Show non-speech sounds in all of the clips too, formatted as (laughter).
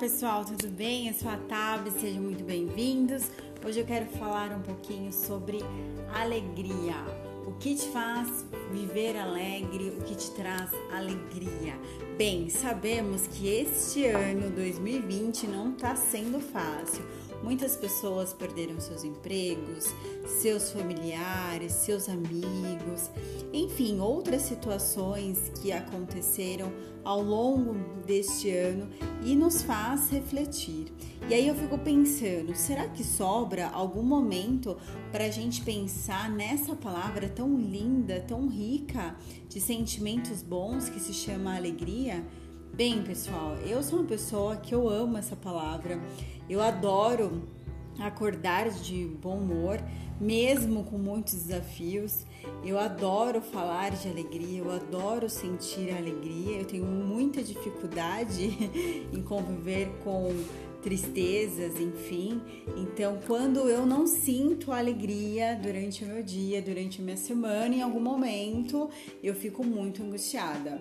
pessoal, tudo bem? Eu sou a Tab, sejam muito bem-vindos. Hoje eu quero falar um pouquinho sobre alegria. O que te faz viver alegre, o que te traz alegria. Bem, sabemos que este ano 2020 não está sendo fácil. Muitas pessoas perderam seus empregos, seus familiares, seus amigos, enfim, outras situações que aconteceram ao longo deste ano e nos faz refletir. E aí eu fico pensando, será que sobra algum momento para a gente pensar nessa palavra tão linda, tão rica de sentimentos bons que se chama alegria? Bem, pessoal, eu sou uma pessoa que eu amo essa palavra. Eu adoro acordar de bom humor, mesmo com muitos desafios. Eu adoro falar de alegria, eu adoro sentir alegria. Eu tenho muita dificuldade (laughs) em conviver com tristezas, enfim. Então, quando eu não sinto alegria durante o meu dia, durante a minha semana, em algum momento, eu fico muito angustiada.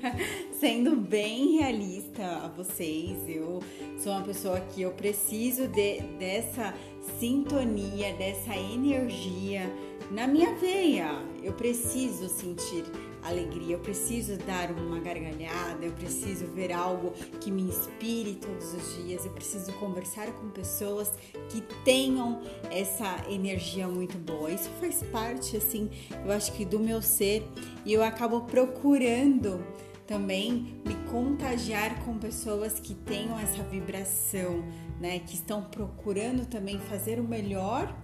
(laughs) Sendo bem realista a vocês, eu sou uma pessoa que eu preciso de, dessa sintonia, dessa energia na minha veia. Eu preciso sentir alegria, eu preciso dar uma gargalhada, eu preciso ver algo que me inspire todos os dias, eu preciso conversar com pessoas que tenham essa energia muito boa. Isso faz parte, assim, eu acho que do meu ser e eu acabo procurando também me contagiar com pessoas que tenham essa vibração, né? Que estão procurando também fazer o melhor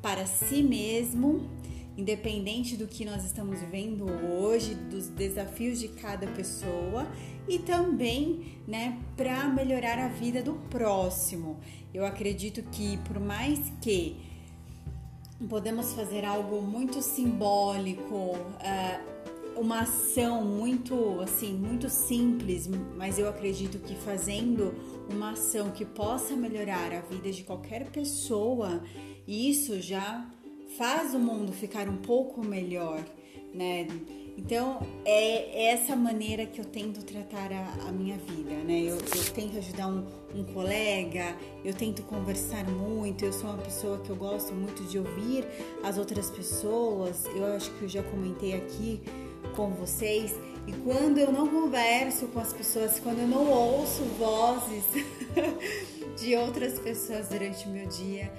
para si mesmo independente do que nós estamos vivendo hoje, dos desafios de cada pessoa e também, né, para melhorar a vida do próximo. Eu acredito que por mais que podemos fazer algo muito simbólico, uh, uma ação muito assim, muito simples, mas eu acredito que fazendo uma ação que possa melhorar a vida de qualquer pessoa, isso já faz o mundo ficar um pouco melhor, né? Então é essa maneira que eu tento tratar a, a minha vida, né? Eu, eu tento ajudar um, um, colega, eu tento conversar muito. Eu sou uma pessoa que eu gosto muito de ouvir as outras pessoas. Eu acho que eu já comentei aqui com vocês. E quando eu não converso com as pessoas, quando eu não ouço vozes (laughs) de outras pessoas durante o meu dia,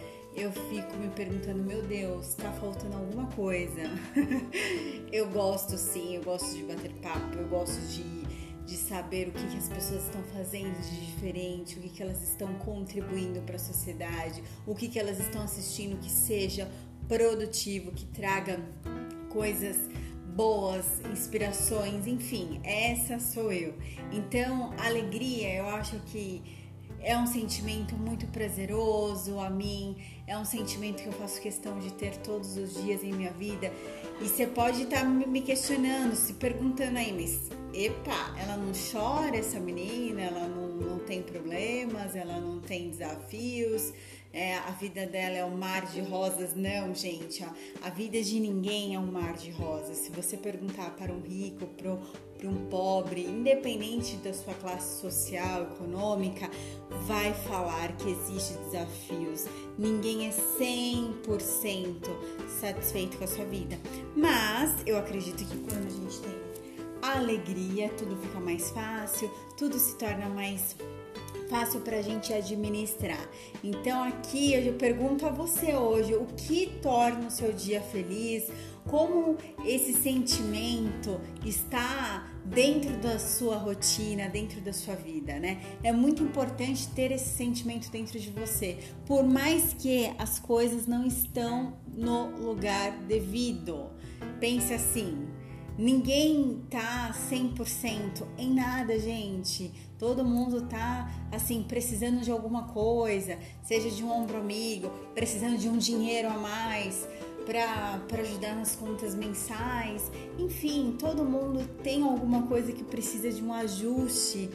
eu fico me perguntando, meu Deus, tá faltando alguma coisa. (laughs) eu gosto sim, eu gosto de bater papo, eu gosto de, de saber o que, que as pessoas estão fazendo de diferente, o que, que elas estão contribuindo para a sociedade, o que, que elas estão assistindo que seja produtivo, que traga coisas boas, inspirações, enfim, essa sou eu. Então, alegria, eu acho que é um sentimento muito prazeroso a mim, é um sentimento que eu faço questão de ter todos os dias em minha vida. E você pode estar tá me questionando, se perguntando aí, mas epa, ela não chora essa menina, ela não, não tem problemas, ela não tem desafios, é, a vida dela é um mar de rosas. Não, gente, ó, a vida de ninguém é um mar de rosas. Se você perguntar para um rico, para um pobre, independente da sua classe social, econômica, vai falar que existe desafios. Ninguém é 100% satisfeito com a sua vida. Mas eu acredito que quando a gente tem alegria, tudo fica mais fácil, tudo se torna mais fácil para a gente administrar. Então aqui eu pergunto a você hoje, o que torna o seu dia feliz? Como esse sentimento está dentro da sua rotina, dentro da sua vida, né? É muito importante ter esse sentimento dentro de você, por mais que as coisas não estão no lugar devido. Pense assim, Ninguém tá 100% em nada, gente. Todo mundo tá assim precisando de alguma coisa, seja de um ombro amigo, precisando de um dinheiro a mais para ajudar nas contas mensais. Enfim, todo mundo tem alguma coisa que precisa de um ajuste,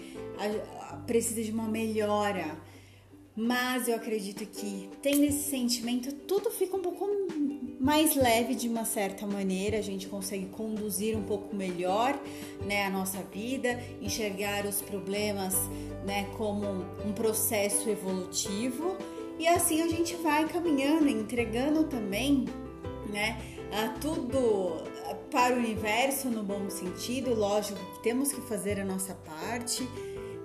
precisa de uma melhora. mas eu acredito que tendo esse sentimento, tudo fica um pouco mais leve de uma certa maneira, a gente consegue conduzir um pouco melhor, né, a nossa vida, enxergar os problemas, né, como um processo evolutivo e assim a gente vai caminhando, entregando também, né, tudo para o universo no bom sentido, lógico que temos que fazer a nossa parte.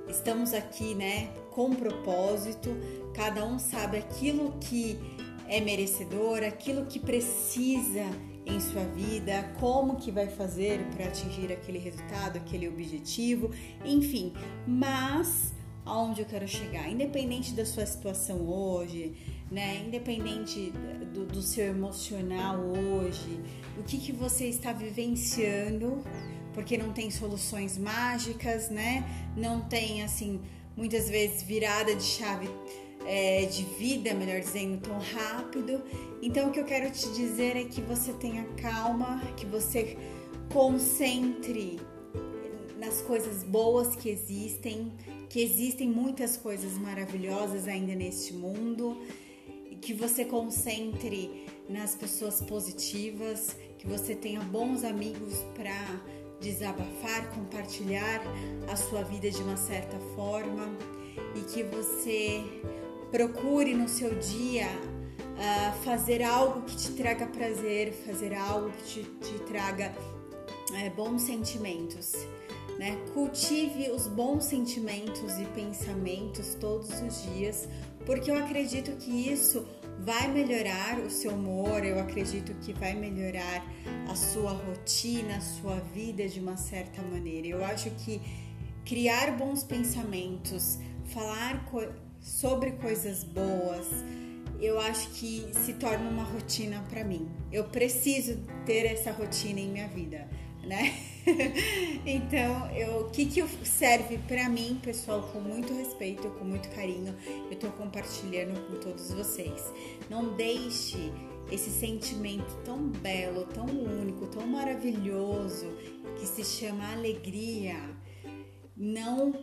Estamos aqui, né, com propósito. Cada um sabe aquilo que é merecedor, aquilo que precisa em sua vida, como que vai fazer para atingir aquele resultado, aquele objetivo, enfim. Mas aonde eu quero chegar, independente da sua situação hoje, né? Independente do, do seu emocional hoje, o que que você está vivenciando, porque não tem soluções mágicas, né? Não tem assim muitas vezes virada de chave é, de vida, melhor dizendo, tão rápido. Então, o que eu quero te dizer é que você tenha calma, que você concentre nas coisas boas que existem, que existem muitas coisas maravilhosas ainda neste mundo, que você concentre nas pessoas positivas, que você tenha bons amigos para desabafar, compartilhar a sua vida de uma certa forma e que você procure no seu dia uh, fazer algo que te traga prazer, fazer algo que te, te traga uh, bons sentimentos. Né? Cultive os bons sentimentos e pensamentos todos os dias, porque eu acredito que isso vai melhorar o seu humor, eu acredito que vai melhorar a sua rotina, a sua vida de uma certa maneira. Eu acho que criar bons pensamentos, falar sobre coisas boas, eu acho que se torna uma rotina para mim. Eu preciso ter essa rotina em minha vida, né? (laughs) então, eu, o que, que serve para mim, pessoal, com muito respeito, com muito carinho, eu tô compartilhando com todos vocês. Não deixe esse sentimento tão belo, tão único, tão maravilhoso que se chama alegria, não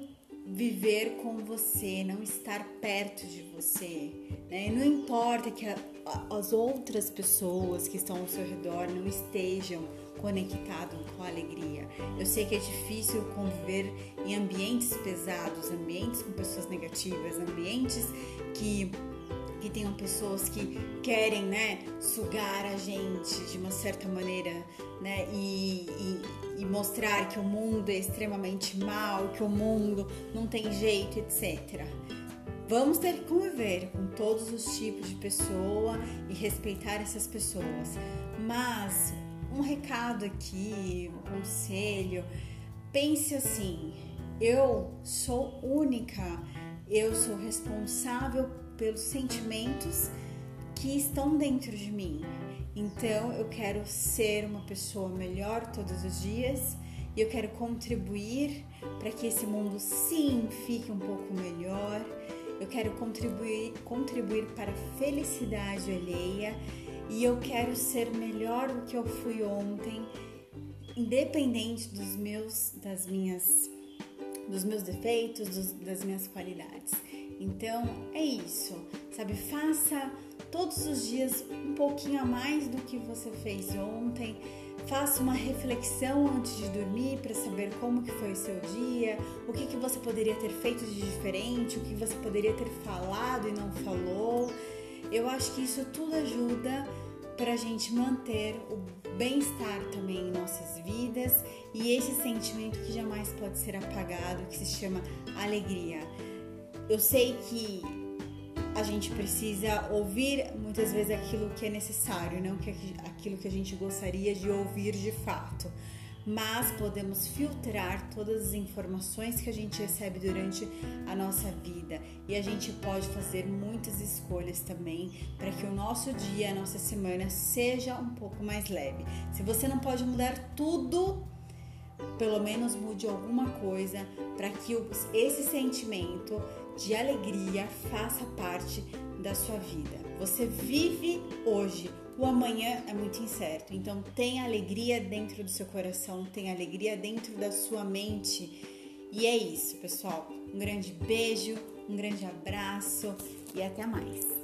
viver com você, não estar perto de você. Né? Não importa que a, as outras pessoas que estão ao seu redor não estejam conectados com a alegria. Eu sei que é difícil conviver em ambientes pesados, ambientes com pessoas negativas, ambientes que que tenham pessoas que querem, né, sugar a gente de uma certa maneira, né, e, e, e mostrar que o mundo é extremamente mal, que o mundo não tem jeito, etc. Vamos ter que conviver com todos os tipos de pessoa e respeitar essas pessoas. Mas um recado aqui, um conselho, pense assim: eu sou única, eu sou responsável pelos sentimentos que estão dentro de mim. Então eu quero ser uma pessoa melhor todos os dias e eu quero contribuir para que esse mundo sim fique um pouco melhor. Eu quero contribuir, contribuir para a felicidade alheia e eu quero ser melhor do que eu fui ontem, independente dos meus, das minhas, dos meus defeitos, dos, das minhas qualidades. Então é isso, sabe? Faça todos os dias um pouquinho a mais do que você fez ontem. Faça uma reflexão antes de dormir para saber como que foi o seu dia, o que, que você poderia ter feito de diferente, o que você poderia ter falado e não falou. Eu acho que isso tudo ajuda para a gente manter o bem-estar também em nossas vidas e esse sentimento que jamais pode ser apagado, que se chama alegria. Eu sei que a gente precisa ouvir muitas vezes aquilo que é necessário, não que aquilo que a gente gostaria de ouvir de fato. Mas podemos filtrar todas as informações que a gente recebe durante a nossa vida e a gente pode fazer muitas escolhas também para que o nosso dia, a nossa semana seja um pouco mais leve. Se você não pode mudar tudo, pelo menos mude alguma coisa para que esse sentimento de alegria faça parte da sua vida. Você vive hoje, o amanhã é muito incerto. Então tenha alegria dentro do seu coração, tenha alegria dentro da sua mente. E é isso, pessoal. Um grande beijo, Um grande abraço e até mais.